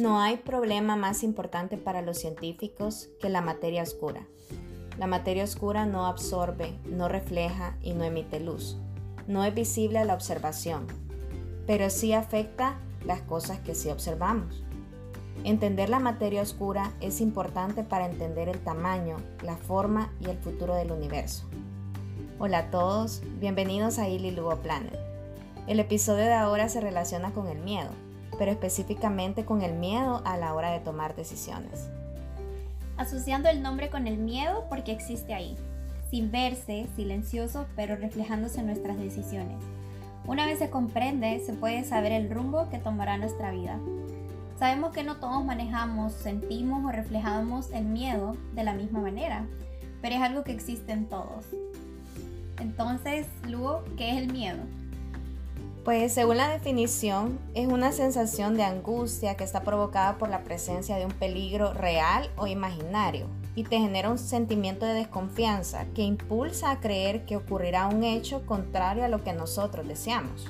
No hay problema más importante para los científicos que la materia oscura. La materia oscura no absorbe, no refleja y no emite luz. No es visible a la observación, pero sí afecta las cosas que sí observamos. Entender la materia oscura es importante para entender el tamaño, la forma y el futuro del universo. Hola a todos, bienvenidos a Illy Lugo Planet. El episodio de ahora se relaciona con el miedo pero específicamente con el miedo a la hora de tomar decisiones. Asociando el nombre con el miedo porque existe ahí, sin verse, silencioso, pero reflejándose en nuestras decisiones. Una vez se comprende, se puede saber el rumbo que tomará nuestra vida. Sabemos que no todos manejamos, sentimos o reflejamos el miedo de la misma manera, pero es algo que existe en todos. Entonces, luego, ¿qué es el miedo? Pues según la definición, es una sensación de angustia que está provocada por la presencia de un peligro real o imaginario y te genera un sentimiento de desconfianza que impulsa a creer que ocurrirá un hecho contrario a lo que nosotros deseamos.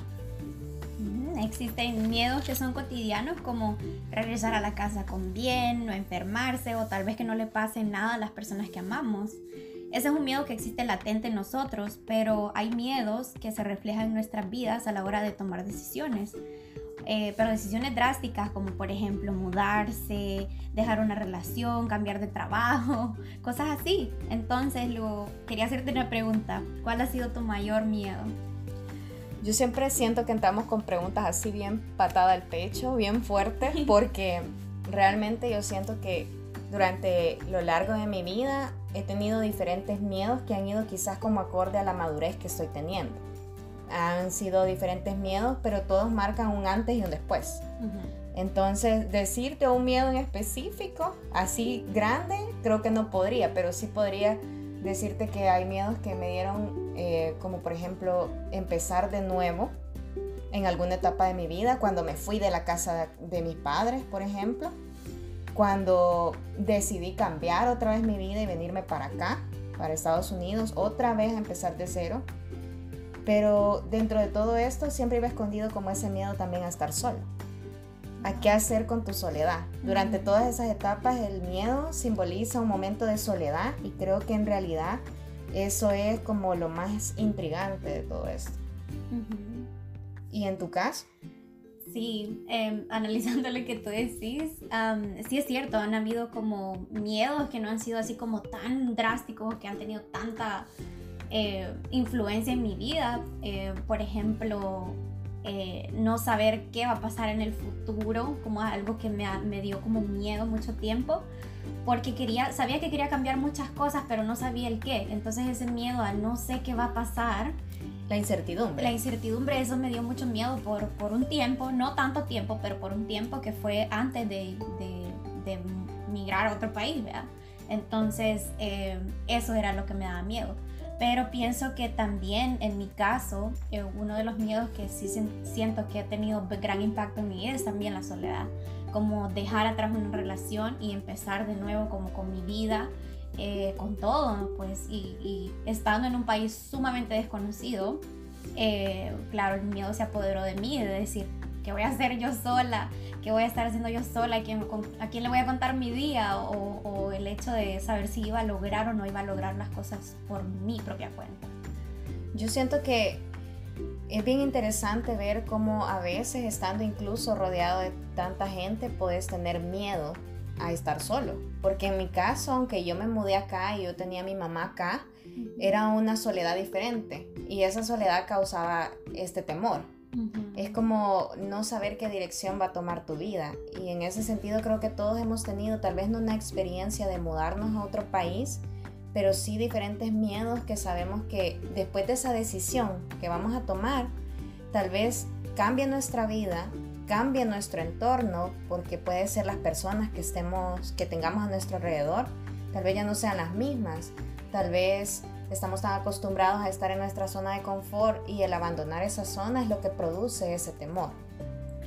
Existen miedos que son cotidianos como regresar a la casa con bien, no enfermarse o tal vez que no le pase nada a las personas que amamos. Ese es un miedo que existe latente en nosotros, pero hay miedos que se reflejan en nuestras vidas a la hora de tomar decisiones. Eh, pero decisiones drásticas como por ejemplo mudarse, dejar una relación, cambiar de trabajo, cosas así. Entonces, luego quería hacerte una pregunta. ¿Cuál ha sido tu mayor miedo? Yo siempre siento que entramos con preguntas así bien patada al pecho, bien fuerte, porque realmente yo siento que durante lo largo de mi vida he tenido diferentes miedos que han ido quizás como acorde a la madurez que estoy teniendo. Han sido diferentes miedos, pero todos marcan un antes y un después. Entonces, decirte un miedo en específico, así grande, creo que no podría, pero sí podría decirte que hay miedos que me dieron, eh, como por ejemplo, empezar de nuevo en alguna etapa de mi vida, cuando me fui de la casa de mis padres, por ejemplo cuando decidí cambiar otra vez mi vida y venirme para acá, para Estados Unidos, otra vez a empezar de cero. Pero dentro de todo esto siempre iba escondido como ese miedo también a estar solo. ¿A qué hacer con tu soledad? Durante todas esas etapas el miedo simboliza un momento de soledad y creo que en realidad eso es como lo más intrigante de todo esto. ¿Y en tu caso? Sí, eh, analizando lo que tú decís, sí es cierto, han habido como miedos que no han sido así como tan drásticos, que han tenido tanta eh, influencia en mi vida. Eh, por ejemplo, eh, no saber qué va a pasar en el futuro, como algo que me, dio como miedo mucho tiempo, porque quería, sabía que quería cambiar muchas cosas, pero no sabía el qué. Entonces ese miedo a no sé qué va a pasar la incertidumbre. La incertidumbre, eso me dio mucho miedo por, por un tiempo, no tanto tiempo, pero por un tiempo que fue antes de, de, migrar a otro país, ¿verdad? Entonces, eh, eso era lo que me daba miedo. Pero pienso que también en mi caso, eh, uno de los miedos que sí siento que ha tenido gran impacto en mi vida es también la soledad. Como dejar atrás una relación y empezar de nuevo como con mi vida eh, con todo, pues, y, estando en un país sumamente desconocido, eh, claro, el miedo se apoderó de mí, de decir, ¿qué voy a hacer yo sola? ¿Qué voy a estar haciendo yo sola? ¿A quién, a quién le voy a contar mi día? O, o, el hecho de saber si iba a lograr o no iba a lograr las cosas por mi propia cuenta. Yo siento que es bien interesante ver cómo a veces estando incluso rodeado de tanta gente puedes tener miedo a estar solo. Porque en mi caso, aunque yo me mudé acá y yo tenía a mi mamá acá, era una soledad diferente y esa soledad causaba este temor. Es como no saber qué dirección va a tomar tu vida. Y en ese sentido creo que todos hemos tenido tal vez no una experiencia de mudarnos a otro país, pero sí diferentes miedos que sabemos que después de esa decisión que vamos a tomar, tal vez cambie nuestra vida cambie nuestro entorno, porque puede ser las personas que estemos, que tengamos a nuestro alrededor, tal vez ya no sean las mismas, tal vez estamos tan acostumbrados a estar en nuestra zona de confort y el abandonar esa zona es lo que produce ese temor.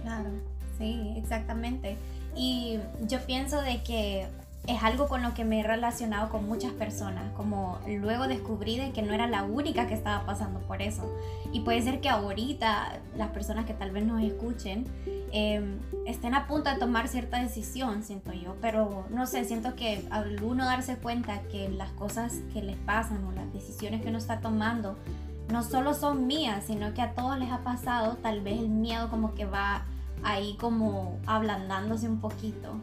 Claro, sí, exactamente. Y yo pienso de que es algo con lo que me he relacionado con muchas personas, como luego descubrí de que no era la única que estaba pasando por eso. Y puede ser que ahorita las personas que tal vez nos escuchen em, estén a punto de tomar cierta decisión, siento yo, pero no sé, siento que al uno darse cuenta que las cosas que les pasan o las decisiones que uno está tomando no solo son mías, sino que a todos les ha pasado, tal vez el miedo como que va ahí como ablandándose un poquito.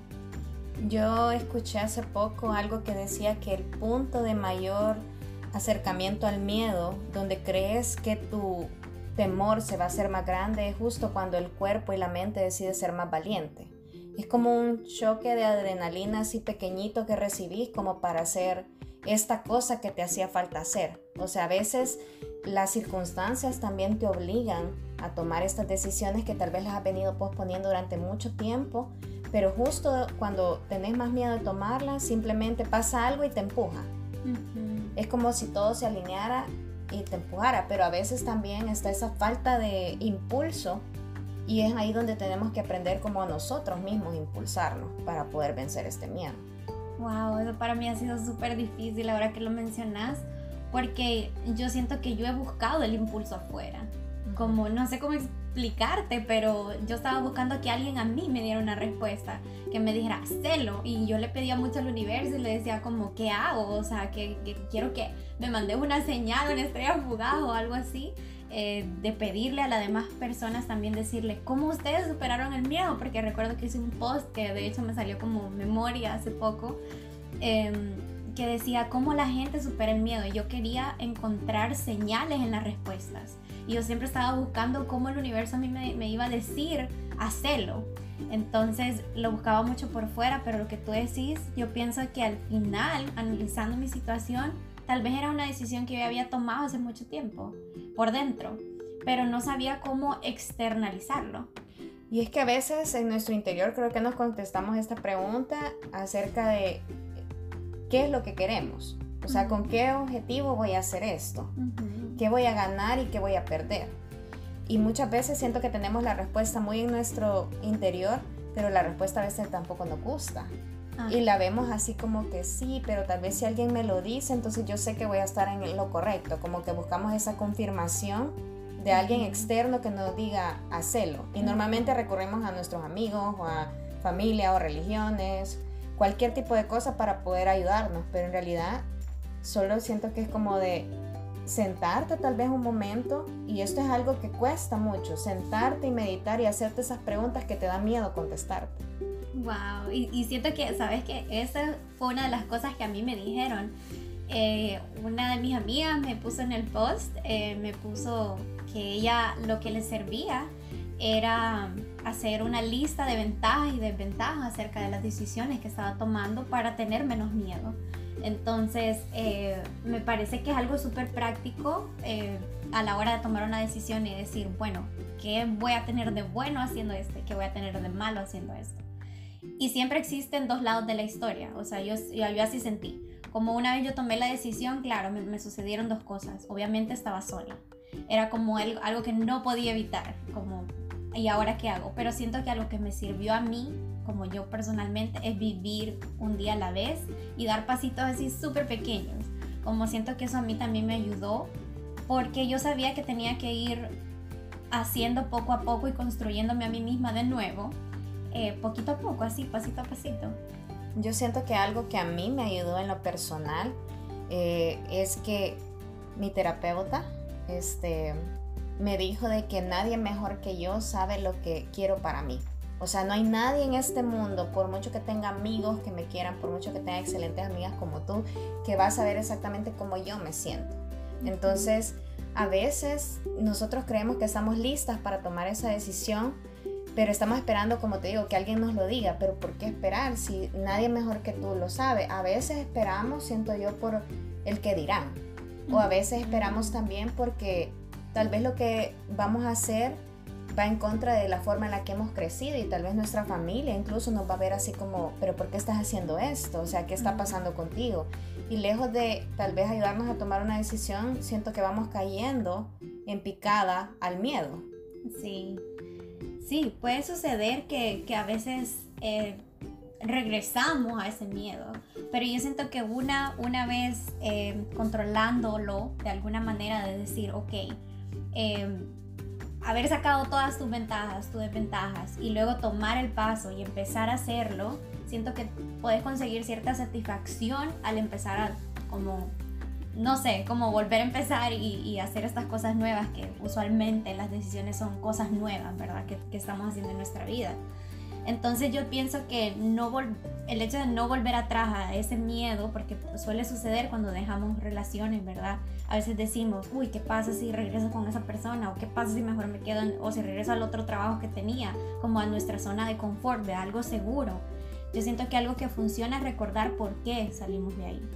Yo escuché hace poco algo que decía que el punto de mayor acercamiento al miedo, donde crees que tu temor se va a hacer más grande, es justo cuando el cuerpo y la mente deciden ser más valiente. Es como un choque de adrenalina así pequeñito que recibís como para hacer esta cosa que te hacía falta hacer. O sea, a veces las circunstancias también te obligan a tomar estas decisiones que tal vez las has venido posponiendo durante mucho tiempo pero justo cuando tenés más miedo de tomarla, simplemente pasa algo y te empuja. Es como si todo se alineara y te empujara, pero a veces también está esa falta de impulso y es ahí donde tenemos que aprender como a nosotros mismos impulsarnos para poder vencer este miedo. Wow, eso para mí ha sido súper difícil ahora que lo mencionas, porque yo siento que yo he buscado el impulso afuera. Como no sé cómo explicarte, pero yo estaba buscando que alguien a mí me diera una respuesta, que me dijera, celo. Y yo le pedía mucho al universo y le decía como, ¿qué hago? O sea, que, quiero que me mande una señal, una estrella fugaz o algo así. Eh, de pedirle a las demás personas también decirle cómo ustedes superaron el miedo, porque recuerdo que hice un post que de hecho me salió como memoria hace poco, em, que decía cómo la gente supera el miedo y yo quería encontrar señales en las respuestas. Y yo siempre estaba buscando cómo el universo a mí me, iba a decir hacerlo. Entonces lo buscaba mucho por fuera, pero lo que tú decís, yo pienso que al final, analizando mi situación, tal vez era una decisión que yo había tomado hace mucho tiempo, por dentro, pero no sabía cómo externalizarlo. Y es que a veces en nuestro interior creo que nos contestamos esta pregunta acerca de qué es lo que queremos. O sea, ¿con qué objetivo voy a hacer esto? qué voy a ganar y qué voy a perder. Y muchas veces siento que tenemos la respuesta muy en nuestro interior, pero la respuesta a veces tampoco nos gusta. Ah. Y la vemos así como que sí, pero tal vez si alguien me lo dice, entonces yo sé que voy a estar en lo correcto, como que buscamos esa confirmación de alguien externo que nos diga hacelo. Y normalmente recurrimos a nuestros amigos o a familia o religiones, cualquier tipo de cosa para poder ayudarnos, pero en realidad solo siento que es como de sentarte tal vez un momento, y esto es algo que cuesta mucho, sentarte y meditar y hacerte esas preguntas que te da miedo contestarte. Wow, y, siento que, ¿sabes que Esa fue una de las cosas que a mí me dijeron. Eh, una de mis amigas me puso en el post, eh, me puso que ella lo que le servía era hacer una lista de ventajas y desventajas acerca de las decisiones que estaba tomando para tener menos miedo. Entonces, eh, me parece que es algo súper práctico eh, a la hora de tomar una decisión y decir, bueno, ¿qué voy a tener de bueno haciendo esto? ¿Qué voy a tener de malo haciendo esto? Y siempre existen dos lados de la historia, o sea, yo, yo, así sentí. Como una vez yo tomé la decisión, claro, me, sucedieron dos cosas. Obviamente estaba sola. Era como algo que no podía evitar, como, ¿y ahora qué hago? Pero siento que algo que me sirvió a mí como yo personalmente, es vivir un día a la vez y dar pasitos así súper pequeños. Como siento que eso a mí también me ayudó, porque yo sabía que tenía que ir haciendo poco a poco y construyéndome a mí misma de nuevo, eh, poquito a poco, así, pasito a pasito. Yo siento que algo que a mí me ayudó en lo personal eh, es que mi terapeuta este, me dijo de que nadie mejor que yo sabe lo que quiero para mí. O sea, no hay nadie en este mundo, por mucho que tenga amigos que me quieran, por mucho que tenga excelentes amigas como tú, que va a saber exactamente cómo yo me siento. Entonces, a veces nosotros creemos que estamos listas para tomar esa decisión, pero estamos esperando, como te digo, que alguien nos lo diga. Pero ¿por qué esperar si nadie mejor que tú lo sabe? A veces esperamos, siento yo, por el que dirán. O a veces esperamos también porque tal vez lo que vamos a hacer va en contra de la forma en la que hemos crecido y tal vez nuestra familia incluso nos va a ver así como, pero ¿por qué estás haciendo esto? O sea, ¿qué está pasando contigo? Y lejos de tal vez ayudarnos a tomar una decisión, siento que vamos cayendo en picada al miedo. Sí, sí, puede suceder que, a veces eh, regresamos a ese miedo. Pero yo siento que una, una vez eh, controlándolo de alguna manera de decir, ok, eh, haber sacado todas tus ventajas, tus desventajas y luego tomar el paso y empezar a hacerlo, siento que puedes conseguir cierta satisfacción al empezar a como no sé, como volver a empezar y, hacer estas cosas nuevas que usualmente las decisiones son cosas nuevas, ¿verdad? Que, que estamos haciendo en nuestra vida. Entonces yo pienso que no el hecho de no volver atrás a ese miedo, porque suele suceder cuando dejamos relaciones, ¿verdad? A veces decimos, uy, ¿qué pasa si regreso con esa persona? ¿O qué pasa si mejor me quedo, o si regreso al otro trabajo que tenía, como a nuestra zona de confort, de algo seguro? Yo siento que algo que funciona es recordar por qué salimos de ahí.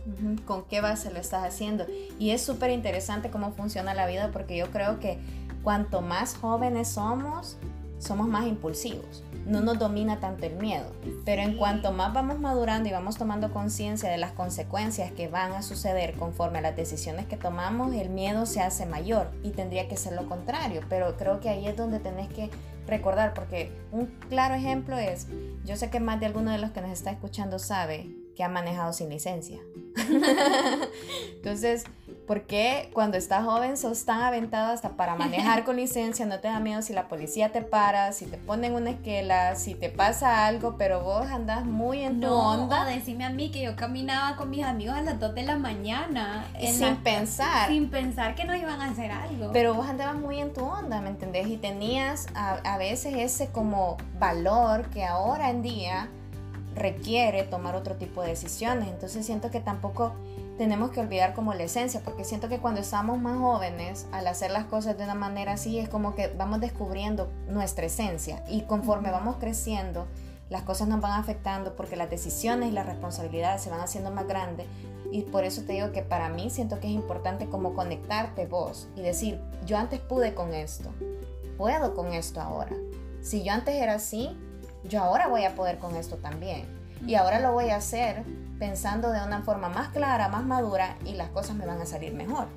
Con qué base lo estás haciendo. Y es súper interesante cómo funciona la vida porque yo creo que cuanto más jóvenes somos, somos más impulsivos. No nos domina tanto el miedo. Pero en cuanto más vamos madurando y vamos tomando conciencia de las consecuencias que van a suceder conforme a las decisiones que tomamos, el miedo se hace mayor y tendría que ser lo contrario. Pero creo que ahí es donde tenés que recordar, porque un claro ejemplo es, yo sé que más de alguno de los que nos está escuchando sabe que ha manejado sin licencia. Entonces, ¿por qué cuando estás joven sos tan aventado hasta para manejar con licencia? No te da miedo si la policía te para, si te ponen una esquela, si te pasa algo, pero vos andás muy en tu no, onda. decime a mí que yo caminaba con mis amigos a las 2 de la mañana. sin pensar. Sin pensar que no iban a hacer algo. Pero vos andabas muy en tu onda, ¿me entendés? Y tenías a, a veces ese como valor que ahora en día requiere tomar otro tipo de decisiones. Entonces siento que tampoco tenemos que olvidar como la esencia, porque siento que cuando estamos más jóvenes, al hacer las cosas de una manera así, es como que vamos descubriendo nuestra esencia y conforme vamos creciendo, las cosas nos van afectando porque las decisiones y las responsabilidades se van haciendo más grandes y por eso te digo que para mí siento que es importante como conectarte vos y decir, yo antes pude con esto, puedo con esto ahora. Si yo antes era así, yo ahora voy a poder con esto también. Y ahora lo voy a hacer pensando de una forma más clara, más madura y las cosas me van a salir mejor.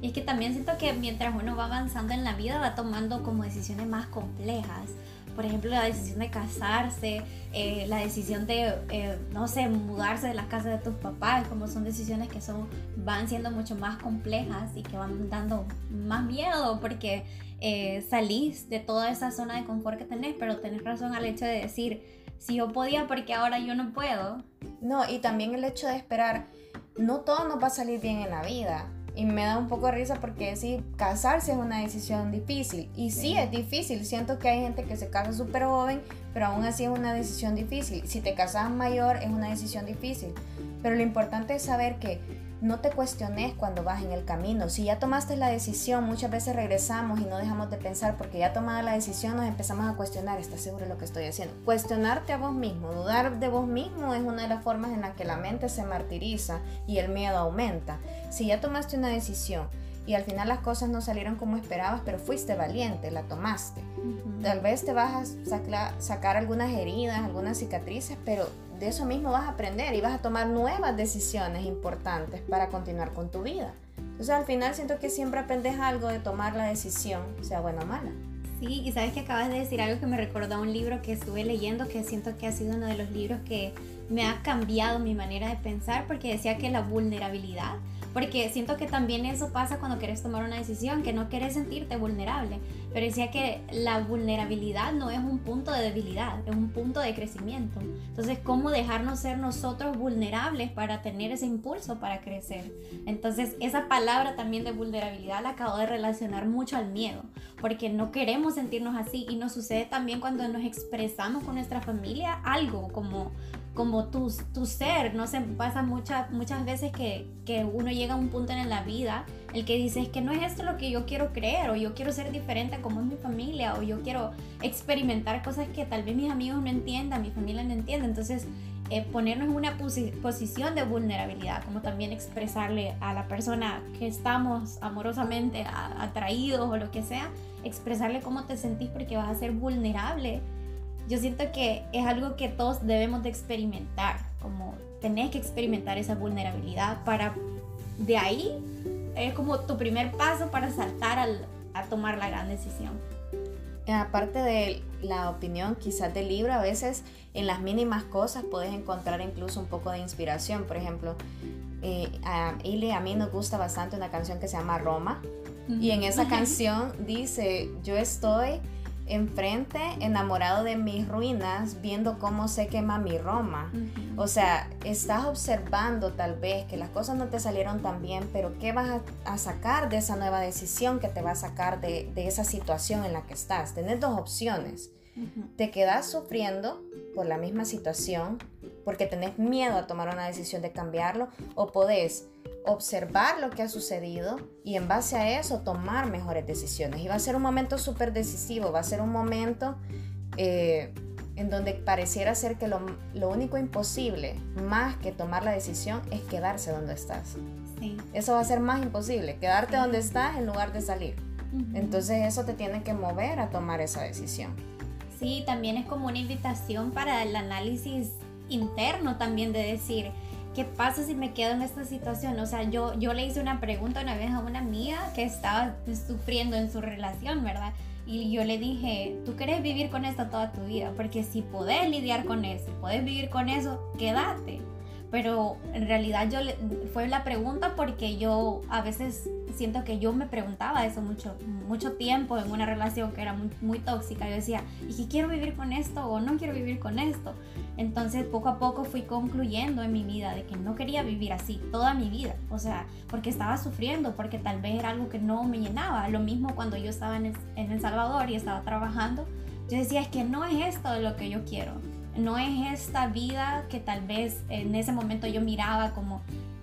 Y es que también siento que mientras uno va avanzando en la vida va tomando como decisiones más complejas. Por ejemplo, la decisión de casarse, eh, la decisión de, eh, no sé, mudarse de la casa de tus papás, como son decisiones que son, van siendo mucho más complejas y que van dando más miedo porque eh, salís de toda esa zona de confort que tenés, pero tenés razón al hecho de decir, si yo podía, porque ahora yo no puedo. No, y también el hecho de esperar, no todo nos va a salir bien en la vida. Y me da un poco de risa porque decir, casarse es una decisión difícil. Y sí, es difícil. Siento que hay gente que se casa súper joven, pero aún así es una decisión difícil. Si te casas mayor, es una decisión difícil. Pero lo importante es saber que no te cuestiones cuando vas en el camino. Si ya tomaste la decisión, muchas veces regresamos y no dejamos de pensar porque ya tomada la decisión nos empezamos a cuestionar, ¿estás seguro de lo que estoy haciendo? Cuestionarte a vos mismo, dudar de vos mismo es una de las formas en las que la mente se martiriza y el miedo aumenta. Si ya tomaste una decisión y al final las cosas no salieron como esperabas, pero fuiste valiente, la tomaste. Tal vez te vas a sacar algunas heridas, algunas cicatrices, pero de eso mismo vas a aprender y vas a tomar nuevas decisiones importantes para continuar con tu vida. Entonces al final siento que siempre aprendes algo de tomar la decisión, sea buena o mala. Sí, y sabes que acabas de decir algo que me recordó a un libro que estuve leyendo, que siento que ha sido uno de los libros que me ha cambiado mi manera de pensar, porque decía que la vulnerabilidad porque siento que también eso pasa cuando quieres tomar una decisión, que no quieres sentirte vulnerable. Pero decía que la vulnerabilidad no es un punto de debilidad, es un punto de crecimiento. Entonces, ¿cómo dejarnos ser nosotros vulnerables para tener ese impulso para crecer? Entonces, esa palabra también de vulnerabilidad la acabo de relacionar mucho al miedo, porque no queremos sentirnos así y nos sucede también cuando nos expresamos con nuestra familia algo como como tu, tu ser, no sé, pasa muchas muchas veces que, que, uno llega a un punto en la vida el que dice es que no es esto lo que yo quiero creer o yo quiero ser diferente como es mi familia o yo quiero experimentar cosas que tal vez mis amigos no entiendan, mi familia no entiende, entonces eh, ponernos en una posición de vulnerabilidad, como también expresarle a la persona que estamos amorosamente atraídos o lo que sea, expresarle cómo te sentís porque vas a ser vulnerable yo siento que es algo que todos debemos de experimentar, como tenés que experimentar esa vulnerabilidad para de ahí es como tu primer paso para saltar al, a tomar la gran decisión. aparte de la opinión quizás del libro, a veces en las mínimas cosas puedes encontrar incluso un poco de inspiración. Por ejemplo, eh, a Ili a mí nos gusta bastante una canción que se llama Roma. Y en esa canción dice, yo estoy enfrente, enamorado de mis ruinas, viendo cómo se quema mi Roma. O sea, estás observando tal vez que las cosas no te salieron tan bien, pero ¿qué vas a, sacar de esa nueva decisión que te va a sacar de, esa situación en la que estás? Tienes dos opciones. Te quedas sufriendo por la misma situación porque tenés miedo a tomar una decisión de cambiarlo o podés observar lo que ha sucedido y en base a eso tomar mejores decisiones. Y va a ser un momento súper decisivo, va a ser un momento eh, en donde pareciera ser que lo, único imposible, más que tomar la decisión, es quedarse donde estás. Eso va a ser más imposible, quedarte donde estás en lugar de salir. Entonces eso te tiene que mover a tomar esa decisión. Sí, también es como una invitación para el análisis interno también de decir, ¿qué pasa si me quedo en esta situación? O sea, yo, yo le hice una pregunta una vez a una amiga que estaba sufriendo en su relación, ¿verdad? Y yo le dije, tú quieres vivir con esto toda tu vida, porque si podés lidiar con eso, podés vivir con eso, quédate. Pero en realidad yo le, fue la pregunta porque yo a veces siento que yo me preguntaba eso mucho, mucho tiempo en una relación que era muy, muy tóxica. Yo decía, ¿y qué quiero vivir con esto o no quiero vivir con esto? Entonces poco a poco fui concluyendo en mi vida de que no quería vivir así toda mi vida. O sea, porque estaba sufriendo, porque tal vez era algo que no me llenaba. Lo mismo cuando yo estaba en El, en el Salvador y estaba trabajando. Yo decía, es que no es esto lo que yo quiero. No es esta vida que tal vez en ese momento yo miraba como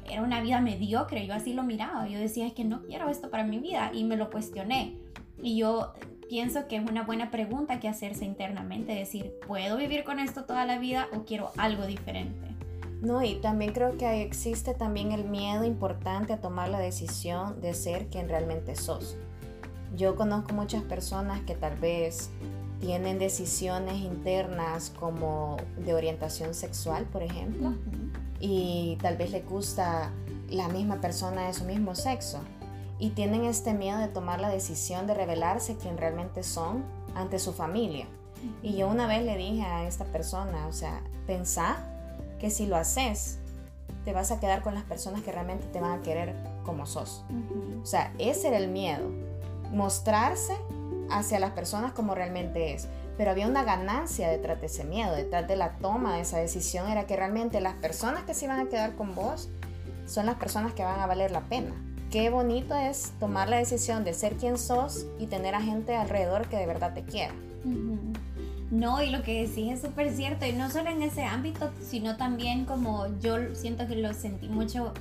era una vida mediocre, yo así lo miraba, yo decía, es que no quiero esto para mi vida y me lo cuestioné. Y yo pienso que es una buena pregunta que hacerse internamente, decir, ¿puedo vivir con esto toda la vida o quiero algo diferente? No, y también creo que existe también el miedo importante a tomar la decisión de ser quien realmente sos. Yo conozco muchas personas que tal vez tienen decisiones internas como de orientación sexual, por ejemplo, y tal vez le gusta la misma persona de su mismo sexo y tienen este miedo de tomar la decisión de revelarse quién realmente son ante su familia. Y yo una vez le dije a esta persona, o sea, pensá que si lo haces, te vas a quedar con las personas que realmente te van a querer como sos. O sea, ese era el miedo, mostrarse hacia las personas como realmente es pero había una ganancia detrás de ese miedo, detrás de la toma de esa decisión, era que realmente las personas que se iban a quedar con vos son las personas que van a valer la pena. Qué bonito es tomar la decisión de ser quien sos y tener a gente alrededor que de verdad te quiera. No, y lo que decís es súper cierto, y no solo en ese ámbito, sino también como yo siento que lo sentí mucho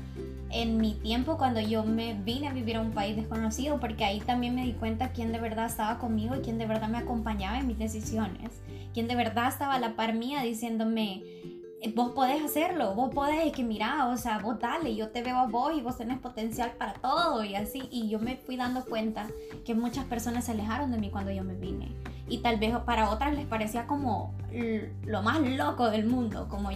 en mi tiempo cuando yo me vine a vivir a un país desconocido, porque ahí también me di cuenta quién de verdad estaba conmigo y quién de verdad me acompañaba en mis decisiones, quién de verdad estaba a la par mía diciéndome, vos podés hacerlo, vos podés, que mira, o sea, vos dale, yo te veo a vos y vos tenés potencial para todo y así, y yo me fui dando cuenta que muchas personas se alejaron de mí cuando yo me vine. Y tal vez para otras les parecía como lo más loco del mundo, como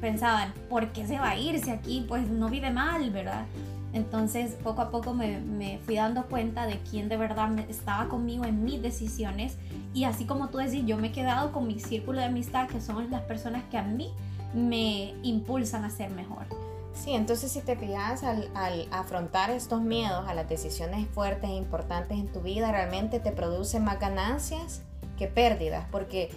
pensaban, ¿por qué se va a ir si aquí pues no vive mal, verdad? Entonces poco a poco me, fui dando cuenta de quién de verdad estaba conmigo en mis decisiones y así como tú decís, yo me he quedado con mi círculo de amistad que son las personas que a mí me impulsan a ser mejor. Sí, entonces si te fijas al, al, afrontar estos miedos a las decisiones fuertes e importantes en tu vida, realmente te produce más ganancias que pérdidas, porque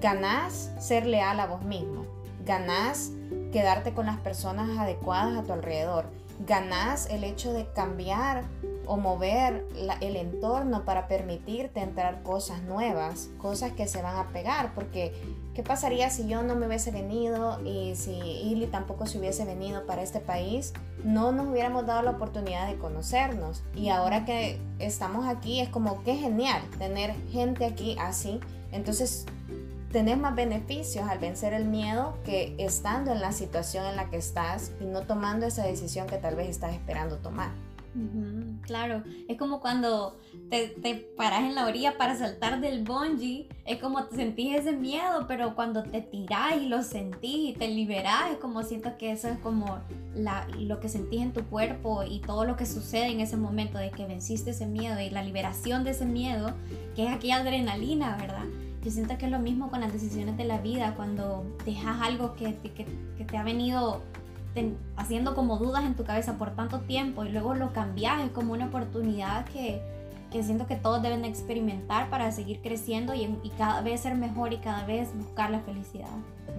ganás ser leal a vos mismo, ganás quedarte con las personas adecuadas a tu alrededor, ganás el hecho de cambiar o mover el entorno para permitirte entrar cosas nuevas, cosas que se van a pegar, porque ¿qué pasaría si yo no me hubiese venido y si Ili tampoco se hubiese venido para este país? No nos hubiéramos dado la oportunidad de conocernos y ahora que estamos aquí es como que genial tener gente aquí así, entonces tenés más beneficios al vencer el miedo que estando en la situación en la que estás y no tomando esa decisión que tal vez estás esperando tomar claro, es como cuando te, te, paras en la orilla para saltar del bungee, es como te sentís ese miedo, pero cuando te tirás y lo sentís y te liberás, es como siento que eso es como la, lo que sentís en tu cuerpo y todo lo que sucede en ese momento de que venciste ese miedo y la liberación de ese miedo, que es aquella adrenalina, ¿verdad? Yo siento que es lo mismo con las decisiones de la vida, cuando dejas algo que, que, que te ha venido haciendo como dudas en tu cabeza por tanto tiempo y luego lo cambias, es como una oportunidad que, que siento que todos deben experimentar para seguir creciendo y, y, cada vez ser mejor y cada vez buscar la felicidad.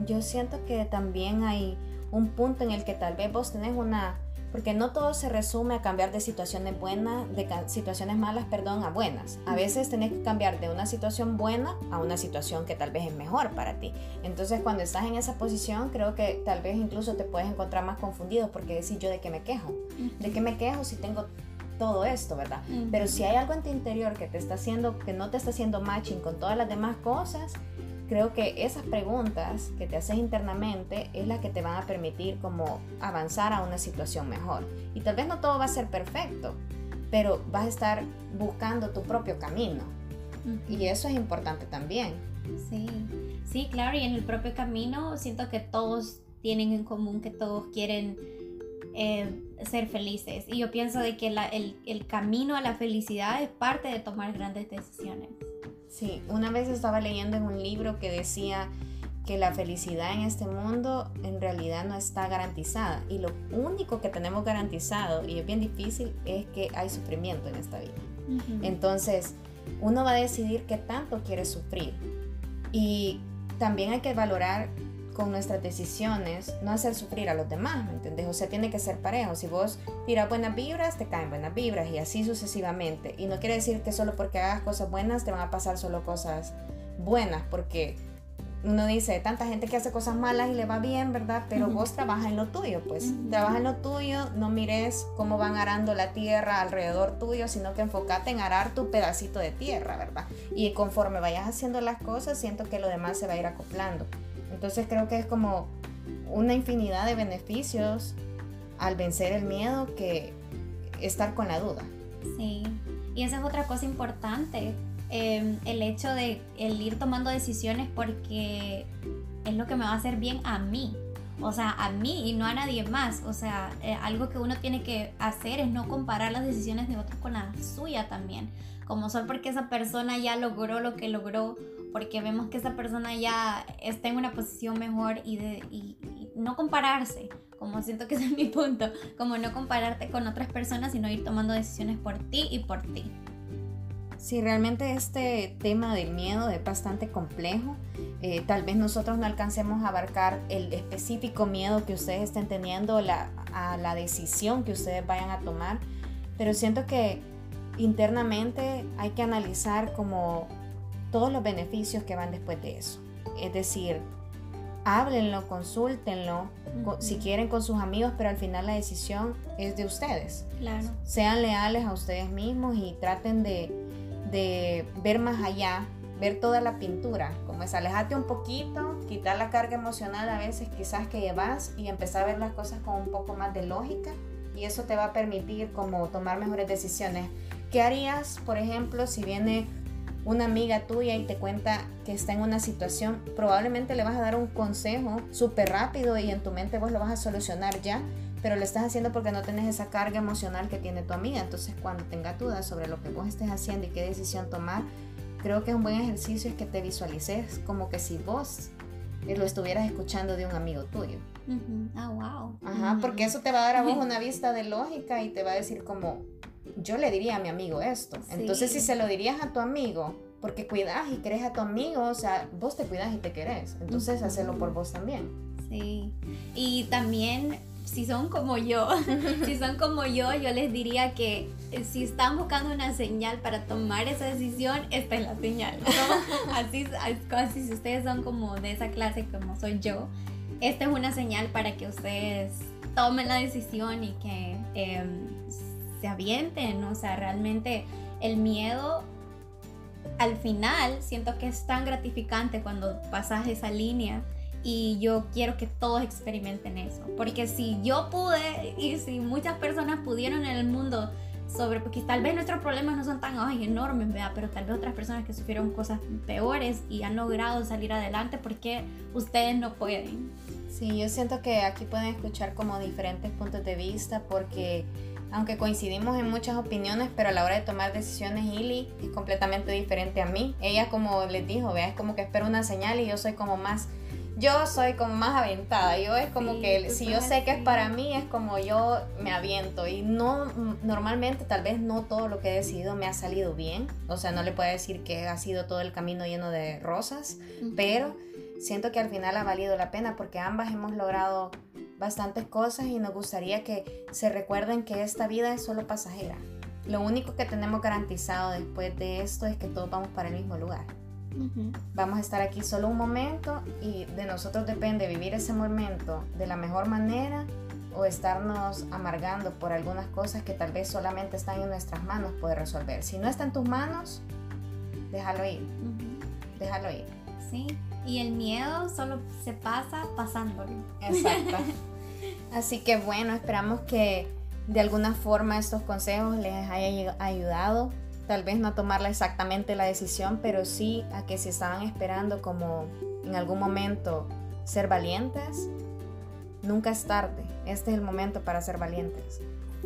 Yo siento que también hay un punto en el que tal vez vos tenés una porque no todo se resume a cambiar de situaciones buenas, de situaciones malas, perdón, a buenas. A veces tenés que cambiar de una situación buena a una situación que tal vez es mejor para ti. Entonces, cuando estás en esa posición, creo que tal vez incluso te puedes encontrar más confundido porque decís yo de qué me quejo, de qué me quejo si tengo todo esto, ¿verdad? Pero si hay algo en tu interior que te está haciendo, que no te está haciendo matching con todas las demás cosas, creo que esas preguntas que te haces internamente es la que te van a permitir como avanzar a una situación mejor. Y tal vez no todo va a ser perfecto, pero vas a estar buscando tu propio camino. Y eso es importante también. Sí, sí, claro, y en el propio camino siento que todos tienen en común que todos quieren eh, ser felices. Y yo pienso de que el, el camino a la felicidad es parte de tomar grandes decisiones. Sí, una vez estaba leyendo en un libro que decía que la felicidad en este mundo en realidad no está garantizada y lo único que tenemos garantizado y es bien difícil es que hay sufrimiento en esta vida. Entonces, uno va a decidir qué tanto quiere sufrir y también hay que valorar con nuestras decisiones no hacer sufrir a los demás, ¿me entiendes? O sea, tiene que ser parejo. Si vos tiras buenas vibras, te caen buenas vibras y así sucesivamente. Y no quiere decir que solo porque hagas cosas buenas te van a pasar solo cosas buenas, porque uno dice, tanta gente que hace cosas malas y le va bien, ¿verdad? Pero vos trabajas en lo tuyo, pues. Trabaja en lo tuyo, no mires cómo van arando la tierra alrededor tuyo, sino que enfócate en arar tu pedacito de tierra, ¿verdad? Y conforme vayas haciendo las cosas, siento que lo demás se va a ir acoplando. Entonces creo que es como una infinidad de beneficios al vencer el miedo que estar con la duda. Sí, y esa es otra cosa importante, em, el hecho de el ir tomando decisiones porque es lo que me va a hacer bien a mí, o sea, a mí y no a nadie más. O sea, eh, algo que uno tiene que hacer es no comparar las decisiones de otros con la suya también. Como son porque esa persona ya logró lo que logró porque vemos que esa persona ya está en una posición mejor y, de, y, no compararse, como siento que ese es mi punto, como no compararte con otras personas, sino ir tomando decisiones por ti y por ti. Sí, realmente este tema del miedo es bastante complejo. Eh, tal vez nosotros no alcancemos a abarcar el específico miedo que ustedes estén teniendo la, a la decisión que ustedes vayan a tomar, pero siento que internamente hay que analizar como todos los beneficios que van después de eso. Es decir, háblenlo, consúltenlo, si quieren con sus amigos, pero al final la decisión es de ustedes. Claro. Sean leales a ustedes mismos y traten de, de ver más allá, ver toda la pintura, como es alejarte un poquito, quitar la carga emocional a veces quizás que llevas y empezar a ver las cosas con un poco más de lógica y eso te va a permitir como tomar mejores decisiones. ¿Qué harías, por ejemplo, si viene una amiga tuya y te cuenta que está en una situación, probablemente le vas a dar un consejo súper rápido y en tu mente vos lo vas a solucionar ya, pero lo estás haciendo porque no tienes esa carga emocional que tiene tu amiga. Entonces, cuando tenga dudas sobre lo que vos estés haciendo y qué decisión tomar, creo que es un buen ejercicio es que te visualices como que si vos lo estuvieras escuchando de un amigo tuyo. Ah, wow. Ajá, porque eso te va a dar a vos una vista de lógica y te va a decir como, yo le diría a mi amigo esto. Entonces, si se lo dirías a tu amigo, porque cuidas y querés a tu amigo, o sea, vos te cuidas y te querés. Entonces, hacerlo por vos también. Sí. Y también, si son como yo, si son como yo, yo les diría que eh, si están buscando una señal para tomar esa decisión, esta es la señal. Así, así, si ustedes son como de esa clase como soy yo, esta es una señal para que ustedes tomen la decisión y que eh, se avienten, o sea, realmente el miedo al final siento que es tan gratificante cuando pasas esa línea y yo quiero que todos experimenten eso, porque si yo pude y si muchas personas pudieron en el mundo sobre, porque tal vez nuestros problemas no son tan enormes, ¿verdad? pero tal vez otras personas que sufrieron cosas peores y han logrado salir adelante, porque ustedes no pueden? Sí, yo siento que aquí pueden escuchar como diferentes puntos de vista porque aunque coincidimos en muchas opiniones, pero a la hora de tomar decisiones, Ili es completamente diferente a mí. Ella, como les dijo, vea, es como que espera una señal y yo soy como más yo soy como más aventada. Yo es como que si yo sé que es para mí, es como yo me aviento. Y no, normalmente tal vez no todo lo que he decidido me ha salido bien. O sea, no le puedo decir que ha sido todo el camino lleno de rosas, pero siento que al final ha valido la pena porque ambas hemos logrado bastantes cosas y nos gustaría que se recuerden que esta vida es solo pasajera. Lo único que tenemos garantizado después de esto es que todos vamos para el mismo lugar. Vamos a estar aquí solo un momento y de nosotros depende vivir ese momento de la mejor manera o estarnos amargando por algunas cosas que tal vez solamente están en nuestras manos poder resolver. Si no está en tus manos, déjalo ir. Déjalo ir. Sí, y el miedo solo se pasa pasándolo. Exacto. Así que bueno, esperamos que de alguna forma estos consejos les haya ayudado tal vez no tomarla exactamente la decisión, pero sí a que si estaban esperando como en algún momento ser valientes, nunca es tarde. Este es el momento para ser valientes.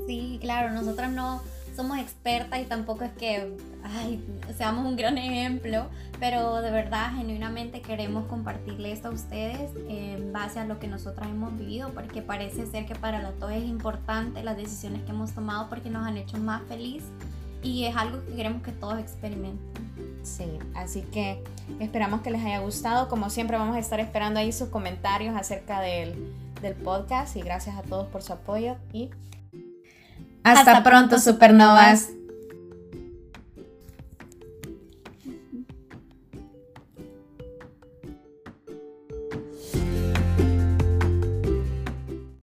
Sí, claro, nosotras no somos expertas y tampoco es que seamos un gran ejemplo, pero de verdad, genuinamente queremos compartirle esto a ustedes en base a lo que nosotras hemos vivido, porque parece ser que para la todos es importante las decisiones que hemos tomado porque nos han hecho más feliz y es algo que queremos que todos experimenten. Sí, así que esperamos que les haya gustado. Como siempre vamos a estar esperando ahí sus comentarios acerca del, del podcast y gracias a todos por su apoyo y hasta, pronto, supernovas.